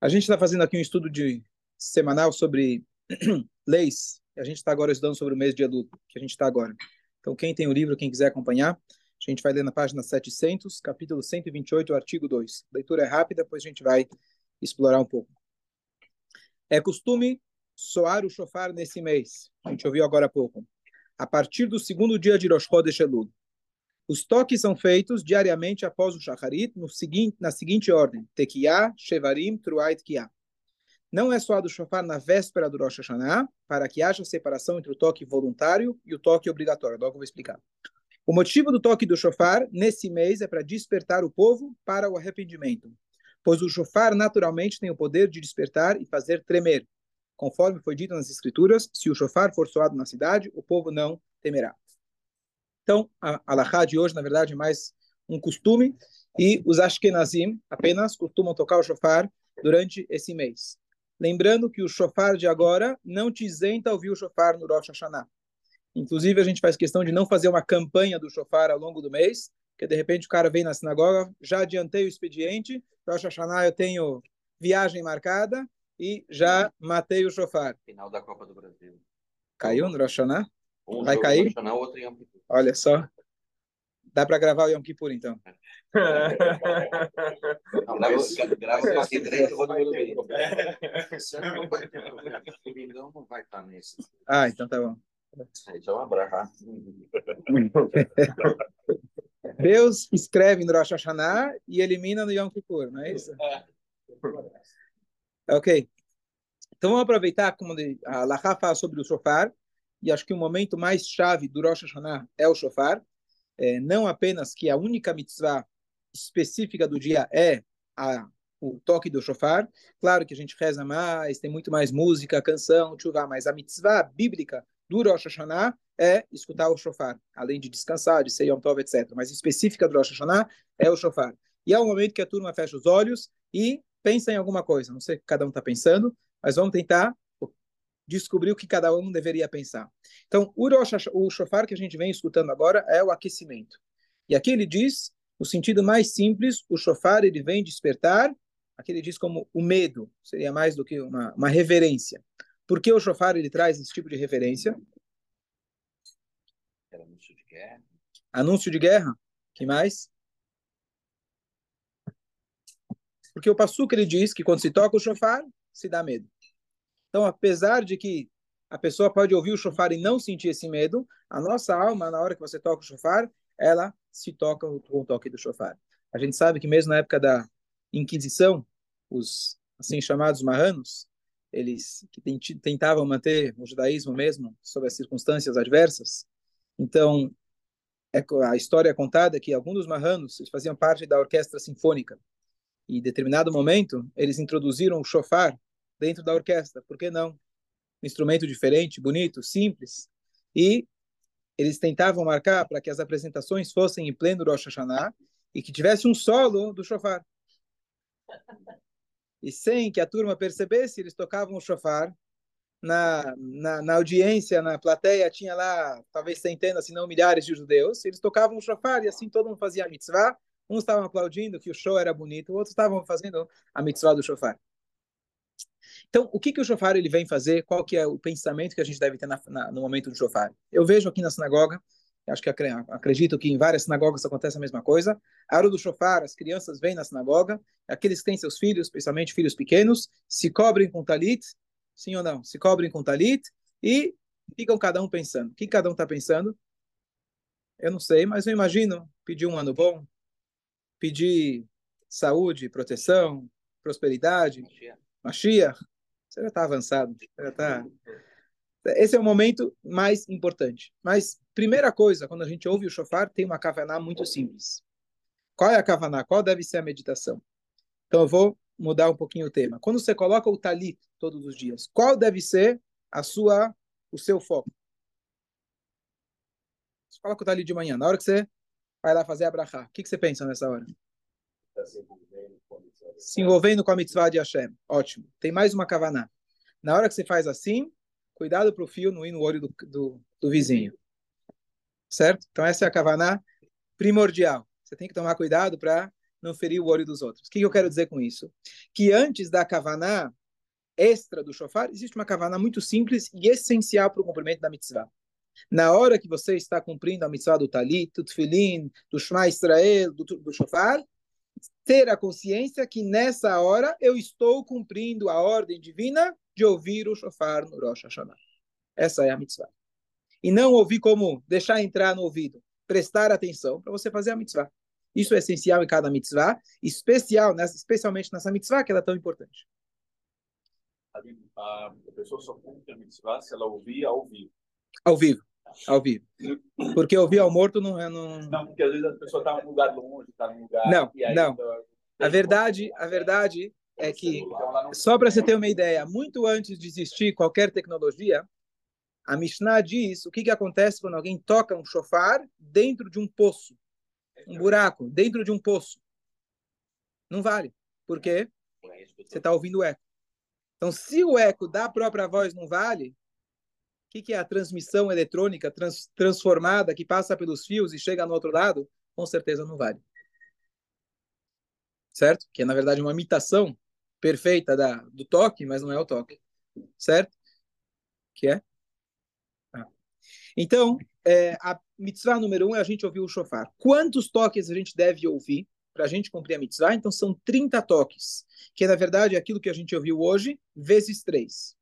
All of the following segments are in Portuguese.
A gente está fazendo aqui um estudo de semanal sobre leis. A gente está agora estudando sobre o mês de Elul, que a gente está agora. Então, quem tem o livro, quem quiser acompanhar, a gente vai ler na página 700, capítulo 128, artigo 2. A leitura é rápida, depois a gente vai explorar um pouco. É costume soar o shofar nesse mês. A gente ouviu agora há pouco. A partir do segundo dia de Rosh Chodesh Elul. Os toques são feitos diariamente após o Shacharit, no seguinte, na seguinte ordem: Tekiah, Shevarim, Truait, Kiah. Não é soado o shofar na véspera do Rosh Hashanah, para que haja separação entre o toque voluntário e o toque obrigatório. Logo vou explicar. O motivo do toque do shofar nesse mês é para despertar o povo para o arrependimento, pois o shofar naturalmente tem o poder de despertar e fazer tremer. Conforme foi dito nas escrituras, se o shofar for soado na cidade, o povo não temerá. Então, a alahá de hoje, na verdade, é mais um costume, e os Ashkenazim apenas costumam tocar o shofar durante esse mês. Lembrando que o shofar de agora não te isenta ouvir o shofar no Rosh Hashanah. Inclusive, a gente faz questão de não fazer uma campanha do shofar ao longo do mês, porque de repente o cara vem na sinagoga, já adiantei o expediente, Rosh Hashanah eu tenho viagem marcada e já matei o shofar. Final da Copa do Brasil. Caiu no Rosh Hashanah? Um Vai cair? Olha só. Dá para gravar o Yom Kippur, então. Não, grava, eu vou no. O Milão não vai estar nesse. Ah, então tá bom. É uma braha. Deus escreve no Rosh Hashanah e elimina no Yom Kippur, não é isso? Ok. Então vamos aproveitar como a Laha fala sobre o shofar, e acho que o momento mais chave do Rosh Hashanah é o shofar. É, não apenas que a única mitzvah específica do dia é a, o toque do shofar. Claro que a gente reza mais, tem muito mais música, canção, chuva, mas a mitzvah bíblica do Rosh Hashanah é escutar o shofar, além de descansar, de ser Yom Tov, etc. Mas específica do Rosh Hashanah é o shofar. E é o momento que a turma fecha os olhos e pensa em alguma coisa. Não sei o que cada um está pensando, mas vamos tentar descobrir o que cada um deveria pensar. Então, o, Rosh, o shofar que a gente vem escutando agora é o aquecimento. E aqui ele diz, no sentido mais simples, o shofar ele vem despertar, aqui ele diz como o medo, seria mais do que uma, uma reverência. Por que o shofar ele traz esse tipo de referência? Era anúncio de guerra. Anúncio de guerra? que mais? Porque o Passuca ele diz que quando se toca o shofar, se dá medo. Então, apesar de que a pessoa pode ouvir o shofar e não sentir esse medo, a nossa alma, na hora que você toca o shofar, ela se toca com o toque do shofar. A gente sabe que mesmo na época da Inquisição, os assim chamados marranos, eles que tent- tentavam manter o judaísmo mesmo sob as circunstâncias adversas. Então, é a história é contada que alguns dos marranos faziam parte da orquestra sinfônica. E em determinado momento, eles introduziram o shofar dentro da orquestra. Por que não? Um instrumento diferente, bonito, simples. E eles tentavam marcar para que as apresentações fossem em pleno Rosh Hashanah e que tivesse um solo do shofar. E sem que a turma percebesse, eles tocavam o shofar. Na, na, na audiência, na plateia, tinha lá talvez centenas, se não milhares de judeus. Eles tocavam o shofar e assim todo mundo fazia a mitzvah. Uns estavam aplaudindo que o show era bonito, outros estavam fazendo a mitzvah do shofar. Então, o que, que o shofar ele vem fazer? Qual que é o pensamento que a gente deve ter na, na, no momento do shofar? Eu vejo aqui na sinagoga, acho que acre- acredito que em várias sinagogas acontece a mesma coisa. A hora do shofar, as crianças vêm na sinagoga, aqueles que têm seus filhos, especialmente filhos pequenos, se cobrem com talit, sim ou não? Se cobrem com talit e ficam cada um pensando. O que cada um está pensando? Eu não sei, mas eu imagino pedir um ano bom, pedir saúde, proteção, prosperidade, Mashiach, você já está avançado, já está. Esse é o momento mais importante. Mas, primeira coisa, quando a gente ouve o shofar, tem uma kavaná muito simples. Qual é a kavaná? Qual deve ser a meditação? Então, eu vou mudar um pouquinho o tema. Quando você coloca o talit todos os dias, qual deve ser a sua, o seu foco? Você coloca o talit de manhã, na hora que você vai lá fazer a brachá, o que, que você pensa nessa hora? Se envolvendo com a mitzvah de Hashem. Ótimo. Tem mais uma kavaná. Na hora que você faz assim, cuidado para o fio não ir no olho do, do, do vizinho. Certo? Então essa é a kavaná primordial. Você tem que tomar cuidado para não ferir o olho dos outros. O que eu quero dizer com isso? Que antes da kavaná extra do shofar, existe uma kavaná muito simples e essencial para o cumprimento da mitzvah. Na hora que você está cumprindo a mitzvah do talit, do tefilin, do shema Israel, do, do shofar, ter a consciência que nessa hora eu estou cumprindo a ordem divina de ouvir o shofar no Rosh Hashanah. Essa é a mitzvah. E não ouvir como deixar entrar no ouvido, prestar atenção para você fazer a mitzvah. Isso é essencial em cada mitzvah, especial, nessa, especialmente nessa mitzvah que ela é tão importante. A, pessoa só cumpre a mitzvah se ela ouvir ao vivo. Ao vivo. Ao vivo. Porque ouvir ao morto não é. Não, não porque às vezes a pessoa está num lugar longe, está num lugar. Não, não. A verdade, a verdade é que, só para você ter uma ideia, muito antes de existir qualquer tecnologia, a Mishnah diz o que, que acontece quando alguém toca um chofar dentro de um poço um buraco dentro de um poço. Não vale. Por quê? Você está ouvindo o eco. Então, se o eco da própria voz não vale, o que, é a transmissão eletrônica trans, transformada que passa pelos fios e chega no outro lado? Com certeza não vale. Certo? Que é, na verdade, uma imitação perfeita da, do toque, mas não é o toque. Certo? Que é? Ah. Então, é, a mitzvah número um é a gente ouvir o shofar. Quantos toques a gente deve ouvir para a gente cumprir a mitzvah? Então são 30 toques, que na verdade é aquilo que a gente ouviu hoje, vezes três.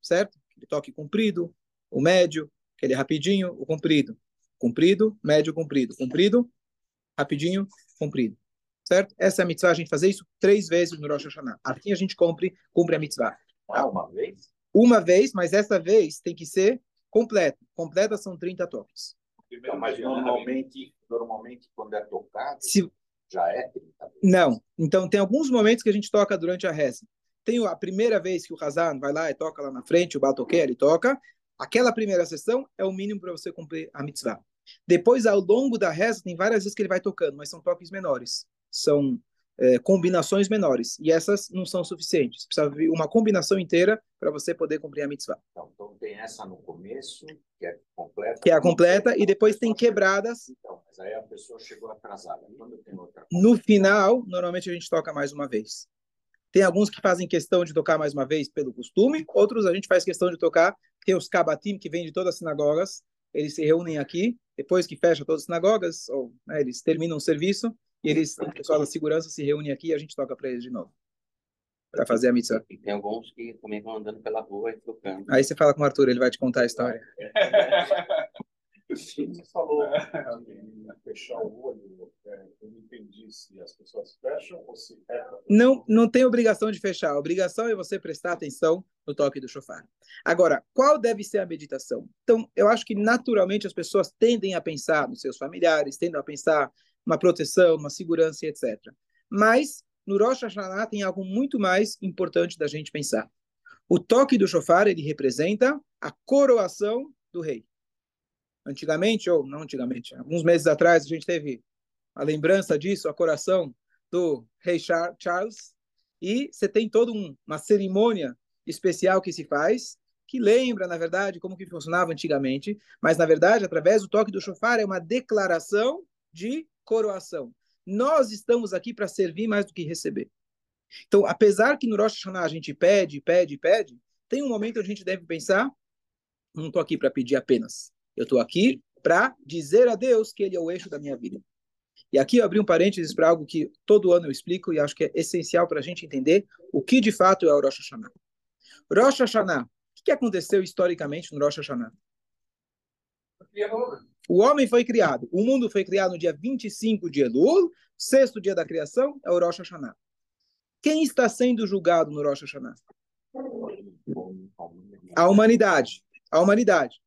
Certo? Aquele toque comprido, o médio, aquele rapidinho, o comprido. Comprido, médio, comprido. Comprido, rapidinho, comprido. Certo? Essa é a mitzvah, a gente fazer isso três vezes no Rosh Hashanah. Assim a gente cumpre, cumpre a mitzvah. Ah, uma vez? Uma vez, mas essa vez tem que ser completa. Completa são 30 toques. Então, mas normalmente, normalmente quando é tocado, Se... já é 30 Não. Então, tem alguns momentos que a gente toca durante a reza. Tem a primeira vez que o Hazan vai lá e toca lá na frente, o Batoquer, ele toca. Aquela primeira sessão é o mínimo para você cumprir a mitzvah. Depois, ao longo da reza, tem várias vezes que ele vai tocando, mas são toques menores. São é, combinações menores. E essas não são suficientes. Precisa vir uma combinação inteira para você poder cumprir a mitzvah. Então, então, tem essa no começo, que é completa. Que é a completa, e depois tem quebradas. Então, mas aí a pessoa chegou atrasada. Quando tem outra no final, normalmente a gente toca mais uma vez. Tem alguns que fazem questão de tocar mais uma vez pelo costume, outros a gente faz questão de tocar. Tem os kabatim, que vêm de todas as sinagogas, eles se reúnem aqui, depois que fecha todas as sinagogas, ou né, eles terminam o serviço, e eles, o pessoal da segurança se reúne aqui e a gente toca para eles de novo. Para fazer a. E tem alguns que também vão andando pela rua e tocando. Aí você fala com o Arthur, ele vai te contar a história. Você falou fechar o olho, é, eu não entendi se as pessoas fecham ou se é Não, não tem obrigação de fechar. A obrigação é você prestar atenção no toque do shofar. Agora, qual deve ser a meditação? Então, eu acho que naturalmente as pessoas tendem a pensar nos seus familiares, tendem a pensar uma proteção, uma segurança, etc. Mas no Rosh Hashanah tem algo muito mais importante da gente pensar. O toque do shofar, ele representa a coroação do rei. Antigamente, ou não antigamente, alguns meses atrás, a gente teve a lembrança disso, a coração do rei Charles, e você tem toda um, uma cerimônia especial que se faz, que lembra, na verdade, como que funcionava antigamente, mas, na verdade, através do toque do shofar, é uma declaração de coroação. Nós estamos aqui para servir mais do que receber. Então, apesar que no Rosh Hashanah a gente pede, pede, pede, tem um momento onde a gente deve pensar, não estou aqui para pedir apenas. Eu estou aqui para dizer a Deus que Ele é o eixo da minha vida. E aqui eu abri um parênteses para algo que todo ano eu explico e acho que é essencial para a gente entender o que de fato é o Rosh Hashanah. Rosh Hashanah, o que aconteceu historicamente no Rosh Hashanah? O homem foi criado, o mundo foi criado no dia 25 de Elul, sexto dia da criação é o Rosh Hashanah. Quem está sendo julgado no Rosh Hashanah? A humanidade. A humanidade.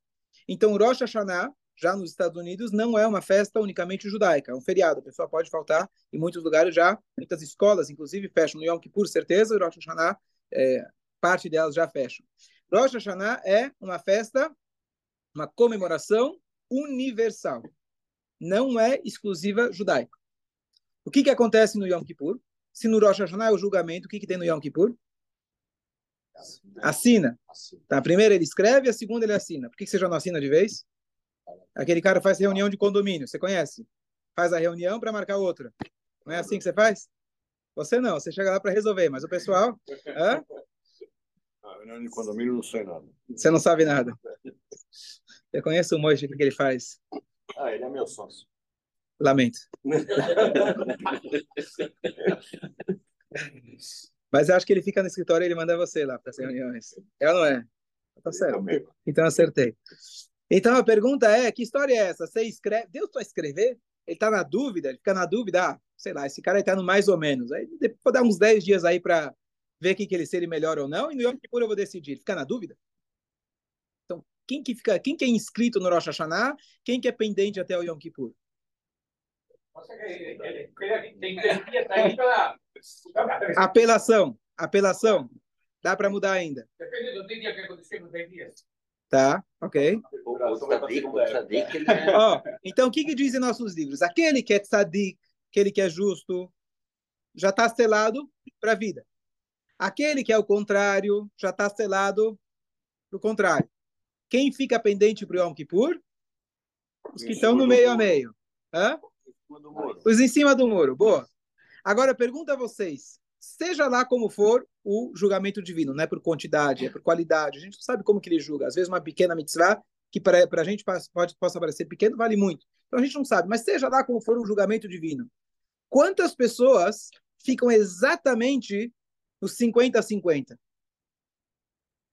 Então, Rosh Hashanah, já nos Estados Unidos, não é uma festa unicamente judaica, é um feriado. A pessoa pode faltar, em muitos lugares já, muitas escolas, inclusive, fecham no Yom Kippur, certeza, Rosh Hashanah, é, parte delas já fecham. Rosh Hashanah é uma festa, uma comemoração universal. Não é exclusiva judaica. O que, que acontece no Yom Kippur? Se no Rosh Hashanah é o julgamento, o que, que tem no Yom Kippur? Assina. Tá, a primeira ele escreve, a segunda ele assina. Por que, que você já não assina de vez? Aquele cara faz reunião de condomínio, você conhece? Faz a reunião para marcar outra. Não é assim que você faz? Você não, você chega lá para resolver, mas o pessoal. Hã? Ah, não, de condomínio não sei nada. Você não sabe nada. Eu conheço o Moisés, o que ele faz? Ah, ele é meu sócio. Lamento. Mas eu acho que ele fica no escritório e ele manda você lá para as reuniões. É ou não é? Tá certo. Então acertei. Então a pergunta é: que história é essa? Você escreve. Deus para escrever? Ele está na dúvida, ele fica na dúvida. Ah, sei lá, esse cara está no mais ou menos. Aí vou dar uns 10 dias aí para ver quem que ele se ele melhor ou não, e no Yom Kippur eu vou decidir. Fica na dúvida? Então, quem que fica, quem que é inscrito no Rosh Hashanah, quem que é pendente até o Yom Kippur? Apelação, apelação. Dá para mudar ainda. Depende do dia que aconteceu nos 10 dias. Tá, ok. O, o tzadik, o tzadik, ele é... Ó, então, o que, que dizem nossos livros? Aquele que é tzadik, aquele que é justo, já está selado para a vida. Aquele que é o contrário, já está selado para o contrário. Quem fica pendente para o Yom Kippur? Os que estão no meio a meio. Hã? Os em cima do muro. Boa. Agora, pergunta a vocês. Seja lá como for o julgamento divino, não é por quantidade, é por qualidade. A gente não sabe como que ele julga. Às vezes uma pequena mitzvah, que para a gente pode, possa parecer pequeno, vale muito. Então a gente não sabe. Mas seja lá como for o julgamento divino. Quantas pessoas ficam exatamente nos 50 a 50?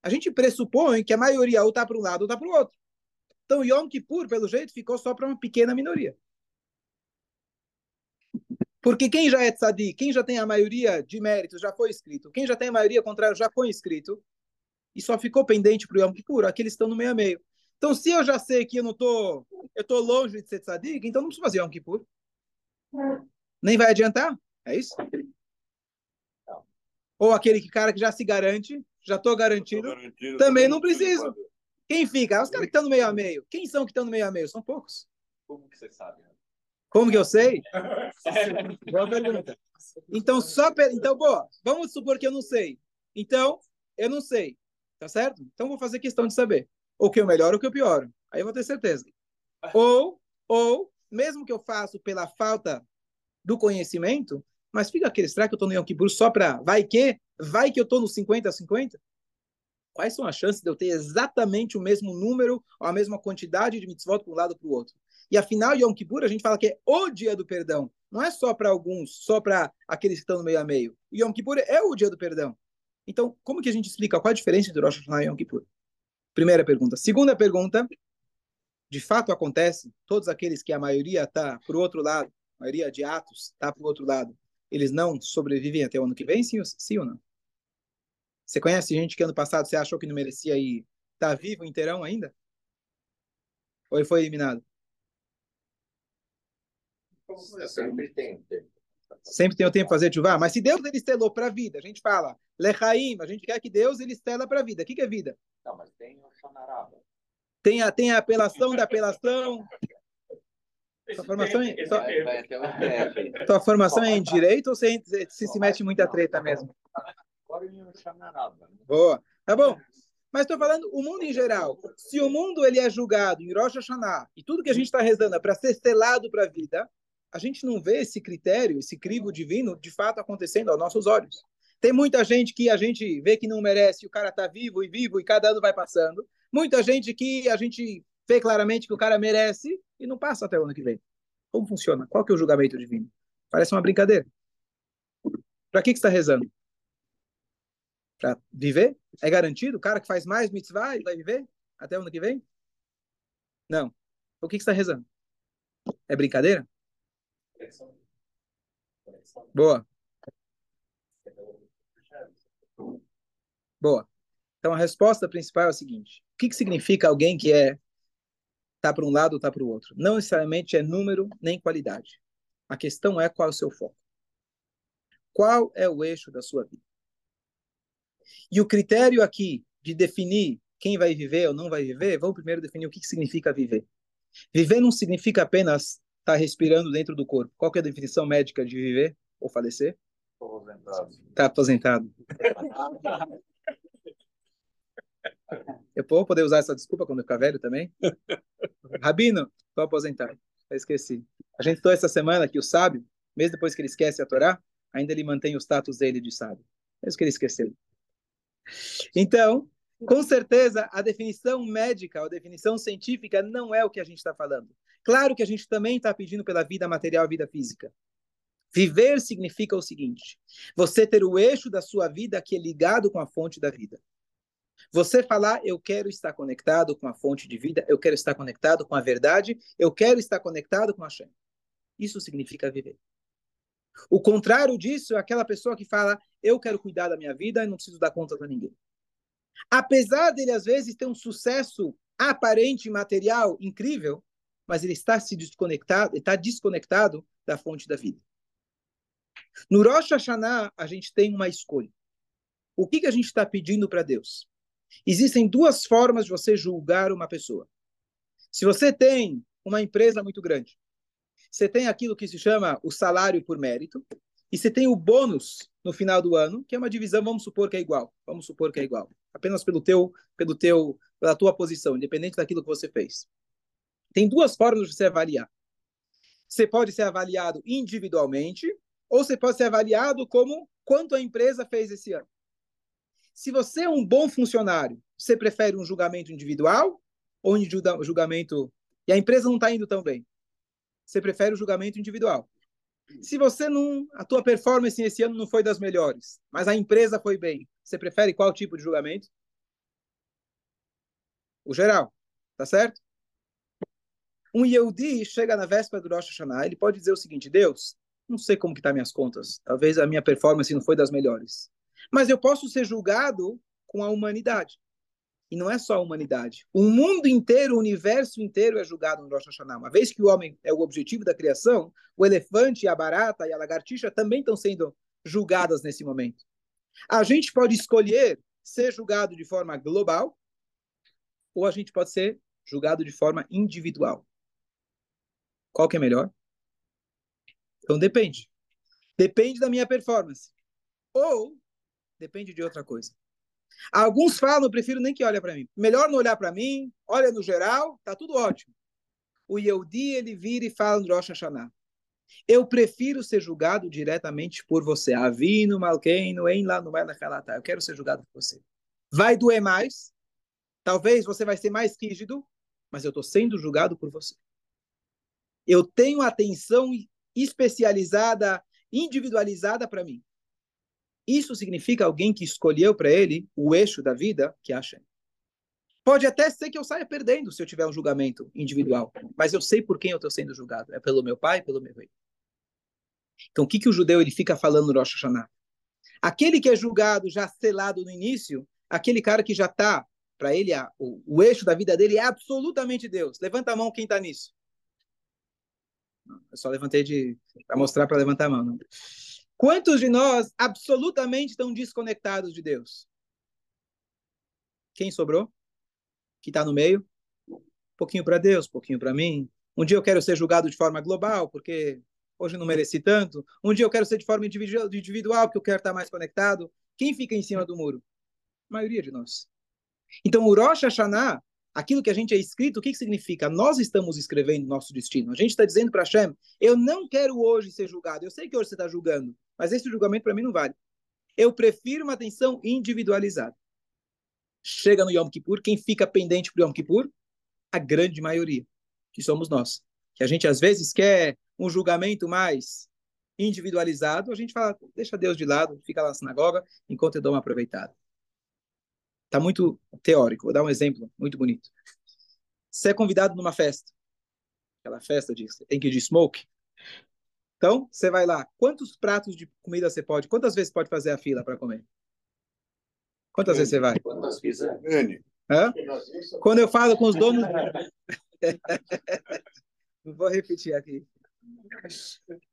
A gente pressupõe que a maioria ou está para um lado ou está para o outro. Então Yom Kippur, pelo jeito, ficou só para uma pequena minoria. Porque quem já é tzadik, quem já tem a maioria de méritos, já foi escrito. Quem já tem a maioria contrária, já foi escrito. E só ficou pendente para o Yom Kippur, aqueles estão no meio a meio. Então, se eu já sei que eu não tô, eu tô longe de ser tzadik, então não preciso fazer Yom Kippur. Nem vai adiantar. É isso? Ou aquele que, cara que já se garante, já estou garantido, garantido, também não preciso. Quem fica? Os caras que estão no meio a meio. Quem são que estão no meio a meio? São poucos. Como que você sabe? Como que eu sei? Boa pergunta. Então, só per... então, boa, vamos supor que eu não sei. Então, eu não sei. Tá certo? Então, vou fazer questão de saber. O que eu melhoro ou que eu pioro. Aí eu vou ter certeza. Ou, ou, mesmo que eu faço pela falta do conhecimento, mas fica aquele, será que eu estou no Yom Kippur só para, vai que, vai que eu estou no 50 a 50? Quais são as chances de eu ter exatamente o mesmo número, ou a mesma quantidade de mitzvot para um lado para o outro? E afinal, Yom Kippur, a gente fala que é o dia do perdão. Não é só para alguns, só para aqueles que estão no meio a meio. O Yom Kippur é o dia do perdão. Então, como que a gente explica qual a diferença entre Rosh Hashanah e Yom Kippur? Primeira pergunta. Segunda pergunta, de fato acontece, todos aqueles que a maioria está para o outro lado, a maioria de atos está para o outro lado, eles não sobrevivem até o ano que vem, sim, sim ou não? Você conhece gente que ano passado você achou que não merecia e está vivo inteirão ainda? Ou ele foi eliminado? Sempre tem. Sempre tem o tempo para fazer chuva. Mas se Deus ele estelou para a vida, a gente fala, lechaim, a gente quer que Deus ele estela para a vida. O que, que é vida? Não, mas tem o Shonaraba. Tem a, tem a apelação da apelação. Sua formação, é, sua, tua formação é em direito ou você se, se mete em muita treta mesmo? Né? Boa. Tá bom. Mas estou falando o mundo em geral. Se o mundo ele é julgado em Rosh Hashanah e tudo que a gente está rezando é para ser selado para a vida, a gente não vê esse critério, esse crivo divino, de fato acontecendo aos nossos olhos. Tem muita gente que a gente vê que não merece, o cara está vivo e vivo e cada ano vai passando. Muita gente que a gente vê claramente que o cara merece e não passa até o ano que vem. Como funciona? Qual que é o julgamento divino? Parece uma brincadeira. Para que, que você está rezando? Para viver? É garantido? O cara que faz mais mitzvah, vai viver até o ano que vem? Não. O que, que você está rezando? É brincadeira? Boa. Boa. Então a resposta principal é a seguinte: o que, que significa alguém que é tá para um lado ou tá para o outro? Não necessariamente é número nem qualidade. A questão é qual é o seu foco. Qual é o eixo da sua vida? E o critério aqui de definir quem vai viver ou não vai viver, vamos primeiro definir o que, que significa viver. Viver não significa apenas estar tá respirando dentro do corpo. Qual que é a definição médica de viver ou falecer? Aposentado. Está aposentado. Eu vou poder usar essa desculpa quando eu ficar velho também? Rabino, estou aposentado. Eu esqueci. A gente estou essa semana que o sábio, mesmo depois que ele esquece a Torá, ainda ele mantém o status dele de sábio. Isso que ele esqueceu. Então, com certeza, a definição médica, a definição científica não é o que a gente está falando. Claro que a gente também está pedindo pela vida material e vida física. Viver significa o seguinte: você ter o eixo da sua vida que é ligado com a fonte da vida. Você falar, eu quero estar conectado com a fonte de vida, eu quero estar conectado com a verdade, eu quero estar conectado com a Shem. Isso significa viver. O contrário disso é aquela pessoa que fala, eu quero cuidar da minha vida e não preciso dar conta para ninguém. Apesar dele, às vezes, ter um sucesso aparente, material, incrível, mas ele está se desconectado, está desconectado da fonte da vida. No Rosh Hashanah, a gente tem uma escolha. O que, que a gente está pedindo para Deus? Existem duas formas de você julgar uma pessoa. Se você tem uma empresa muito grande, você tem aquilo que se chama o salário por mérito, e você tem o bônus no final do ano, que é uma divisão, vamos supor que é igual. Vamos supor que é igual. Apenas pelo teu, pelo teu, pela tua posição, independente daquilo que você fez. Tem duas formas de você avaliar. Você pode ser avaliado individualmente, ou você pode ser avaliado como quanto a empresa fez esse ano. Se você é um bom funcionário, você prefere um julgamento individual ou um julgamento e a empresa não está indo tão bem? Você prefere o julgamento individual. Se você não, a tua performance esse ano não foi das melhores, mas a empresa foi bem, você prefere qual tipo de julgamento? O geral, tá certo? Um Yehudi chega na véspera do Rosh Hashanah, ele pode dizer o seguinte: Deus, não sei como que tá minhas contas, talvez a minha performance não foi das melhores. Mas eu posso ser julgado com a humanidade. E não é só a humanidade. O mundo inteiro, o universo inteiro é julgado no Rosh Hashanah. Uma vez que o homem é o objetivo da criação, o elefante, a barata e a lagartixa também estão sendo julgadas nesse momento. A gente pode escolher ser julgado de forma global ou a gente pode ser julgado de forma individual. Qual que é melhor? Então depende. Depende da minha performance. Ou Depende de outra coisa. Alguns falam, eu prefiro nem que olhe para mim. Melhor não olhar para mim, olha no geral, tá tudo ótimo. O Yehudi, ele vira e fala no Rosh Hashanah. Eu prefiro ser julgado diretamente por você. Avino, Malkeino, em lá no Melachalata. Eu quero ser julgado por você. Vai doer mais. Talvez você vai ser mais rígido, mas eu estou sendo julgado por você. Eu tenho atenção especializada, individualizada para mim. Isso significa alguém que escolheu para ele o eixo da vida, que Hashem. Pode até ser que eu saia perdendo se eu tiver um julgamento individual, mas eu sei por quem eu estou sendo julgado. É pelo meu pai, pelo meu rei. Então, o que, que o judeu ele fica falando no Rosh Hashanah? Aquele que é julgado já selado no início, aquele cara que já está, para ele, a, o, o, eixo da vida dele é absolutamente Deus. Levanta a mão quem está nisso. Eu só levantei para mostrar para levantar a mão. Não. Quantos de nós absolutamente estão desconectados de Deus? Quem sobrou? Que está no meio? Um pouquinho para Deus, um pouquinho para mim. Um dia eu quero ser julgado de forma global, porque hoje não mereci tanto. Um dia eu quero ser de forma individual, porque eu quero estar mais conectado. Quem fica em cima do muro? A maioria de nós. Então, o Rosh Hashanah aquilo que a gente é escrito, o que, que significa? Nós estamos escrevendo nosso destino. A gente está dizendo para Hashem, eu não quero hoje ser julgado. Eu sei que hoje você está julgando, mas esse julgamento para mim não vale. Eu prefiro uma atenção individualizada. Chega no Yom Kippur, quem fica pendente para o Yom Kippur? A grande maioria, que somos nós. Que a gente às vezes quer um julgamento mais individualizado, a gente fala, deixa Deus de lado, fica lá na sinagoga, enquanto eu dou uma aproveitada. Está muito teórico. Vou dar um exemplo muito bonito. Você é convidado numa festa. Aquela festa de tem que ir de smoke. Então, você vai lá. Quantos pratos de comida você pode? Quantas vezes pode fazer a fila para comer? Quantas N. vezes você vai? Quantas quiser. N. Hã? Quando eu falo com os donos. não vou repetir aqui.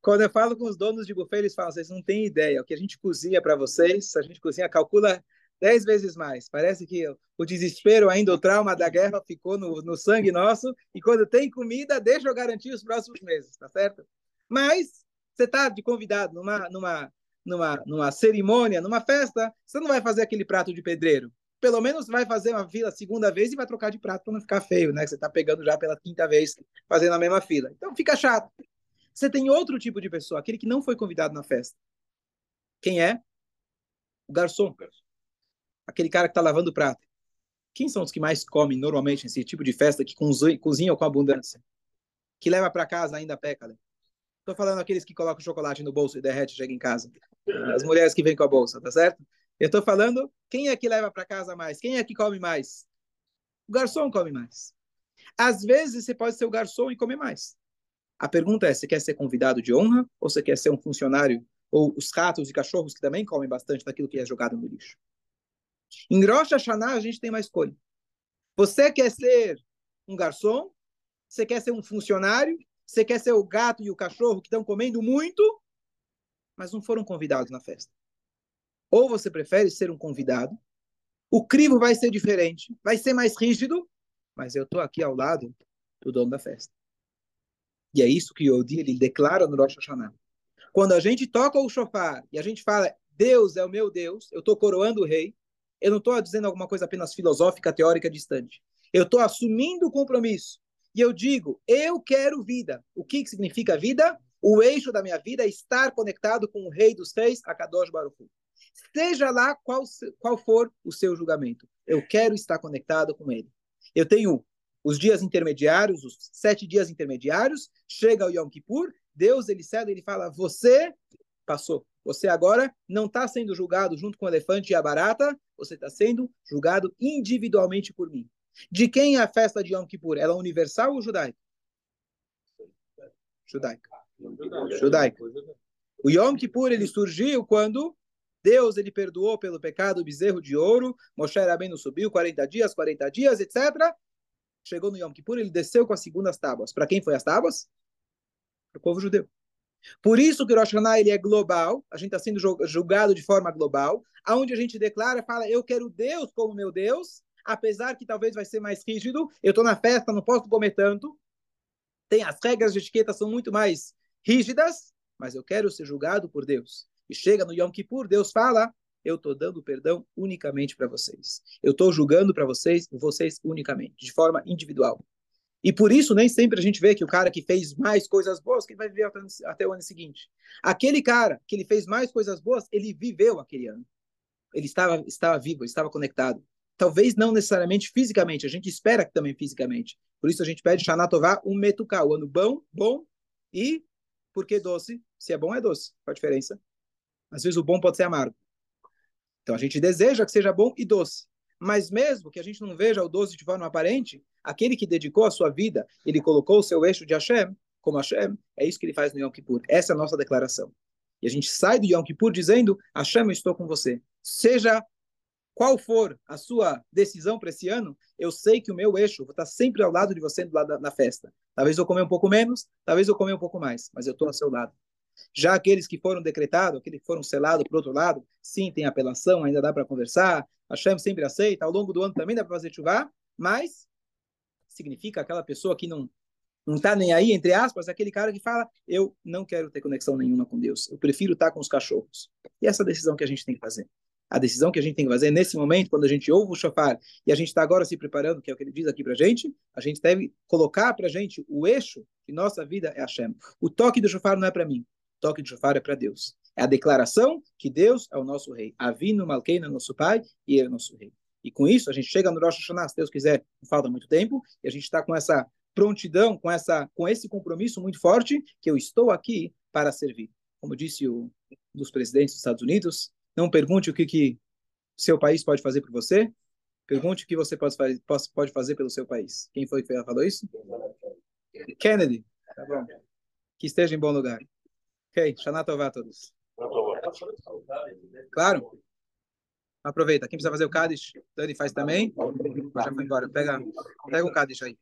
Quando eu falo com os donos de buffet, eles falam: vocês não têm ideia. O que a gente cozinha para vocês, a gente cozinha, calcula dez vezes mais. Parece que o desespero, ainda o trauma da guerra ficou no, no sangue nosso, e quando tem comida, deixa eu garantir os próximos meses, tá certo? Mas você está de convidado numa, numa, numa, numa cerimônia, numa festa, você não vai fazer aquele prato de pedreiro. Pelo menos vai fazer uma fila segunda vez e vai trocar de prato para não ficar feio, né? Você está pegando já pela quinta vez fazendo a mesma fila. Então fica chato. Você tem outro tipo de pessoa, aquele que não foi convidado na festa. Quem é? O garçom. Aquele cara que está lavando o prato. Quem são os que mais comem normalmente nesse tipo de festa que cozinham com abundância? Que leva para casa ainda peca, né? Estou falando aqueles que colocam chocolate no bolso e derrete chega em casa. As mulheres que vêm com a bolsa, tá certo? Eu estou falando quem é que leva para casa mais? Quem é que come mais? O garçom come mais. Às vezes você pode ser o garçom e comer mais. A pergunta é: você quer ser convidado de honra ou você quer ser um funcionário ou os ratos e cachorros que também comem bastante daquilo que é jogado no lixo? Em Rosh Hashanah a gente tem uma escolha. Você quer ser um garçom? Você quer ser um funcionário? Você quer ser o gato e o cachorro que estão comendo muito, mas não foram convidados na festa? Ou você prefere ser um convidado? O crivo vai ser diferente, vai ser mais rígido, mas eu estou aqui ao lado do dono da festa. E é isso que Yodi ele declara no Rosh Hashanah. Quando a gente toca o shofar e a gente fala, Deus é o meu Deus, eu estou coroando o rei, eu não estou dizendo alguma coisa apenas filosófica, teórica, distante. Eu estou assumindo o compromisso. E eu digo, eu quero vida. O que, que significa vida? O eixo da minha vida é estar conectado com o Rei dos Reis, Akadosh Baruch. Seja lá qual, qual for o seu julgamento. Eu quero estar conectado com ele. Eu tenho os dias intermediários, os sete dias intermediários, chega o Yom Kippur, Deus ele cede, ele fala, você passou. Você agora não está sendo julgado junto com o elefante e a barata, você está sendo julgado individualmente por mim. De quem é a festa de Yom Kippur? Ela é universal ou judaica? Judaica. Judaica. O Yom Kippur ele surgiu quando Deus ele perdoou pelo pecado o bezerro de ouro, Moshe Rabbeinu subiu 40 dias, 40 dias, etc. Chegou no Yom Kippur, ele desceu com as segundas tábuas. Para quem foi as tábuas? Para o povo judeu. Por isso que o Rosh Hashanah ele é global, a gente está sendo julgado de forma global, aonde a gente declara, fala, eu quero Deus como meu Deus, apesar que talvez vai ser mais rígido, eu estou na festa, não posso comer tanto, tem as regras de etiqueta são muito mais rígidas, mas eu quero ser julgado por Deus. E chega no Yom Kippur, Deus fala, eu estou dando perdão unicamente para vocês. Eu estou julgando para vocês, vocês unicamente, de forma individual. E por isso, nem sempre a gente vê que o cara que fez mais coisas boas, que vai viver até, até o ano seguinte. Aquele cara que ele fez mais coisas boas, ele viveu aquele ano. Ele estava, estava vivo, estava conectado. Talvez não necessariamente fisicamente, a gente espera que também fisicamente. Por isso a gente pede Shanatová um metuká, o ano bom, bom e porque doce, se é bom é doce. Qual a diferença? Às vezes o bom pode ser amargo. Então a gente deseja que seja bom e doce. Mas mesmo que a gente não veja o doce de forma aparente, aquele que dedicou a sua vida, ele colocou o seu eixo de Hashem, como Hashem, é isso que ele faz no Yom Kippur. Essa é a nossa declaração. E a gente sai do Yom Kippur dizendo, Hashem, eu estou com você. Seja qual for a sua decisão para esse ano, eu sei que o meu eixo estar sempre ao lado de você do lado da, na festa. Talvez eu comer um pouco menos, talvez eu comer um pouco mais, mas eu estou ao seu lado. Já aqueles que foram decretados, aqueles que foram selados por outro lado, sim, tem apelação, ainda dá para conversar, a Shem sempre aceita, ao longo do ano também dá para fazer chuva, mas significa aquela pessoa que não não está nem aí, entre aspas, aquele cara que fala, eu não quero ter conexão nenhuma com Deus, eu prefiro estar tá com os cachorros. E essa é a decisão que a gente tem que fazer. A decisão que a gente tem que fazer nesse momento, quando a gente ouve o shofar e a gente está agora se preparando, que é o que ele diz aqui para a gente, a gente deve colocar para a gente o eixo que nossa vida é Hashem. O toque do shofar não é para mim, toque de shofar é para Deus. É a declaração que Deus é o nosso rei. Avino Malkeina, nosso pai, e ele é nosso rei. E com isso, a gente chega no Rosh Hashanah, se Deus quiser, não falta muito tempo, e a gente está com essa prontidão, com, essa, com esse compromisso muito forte, que eu estou aqui para servir. Como disse o um dos presidentes dos Estados Unidos, não pergunte o que, que seu país pode fazer por você, pergunte o que você pode, pode fazer pelo seu país. Quem foi que falou isso? Kennedy. Tá bom. Que esteja em bom lugar. Ok, Shana Tová a todos. Claro. Aproveita. Quem precisa fazer o Kaddish, Dani faz também. Já foi embora. Pega, pega um Kaddish aí.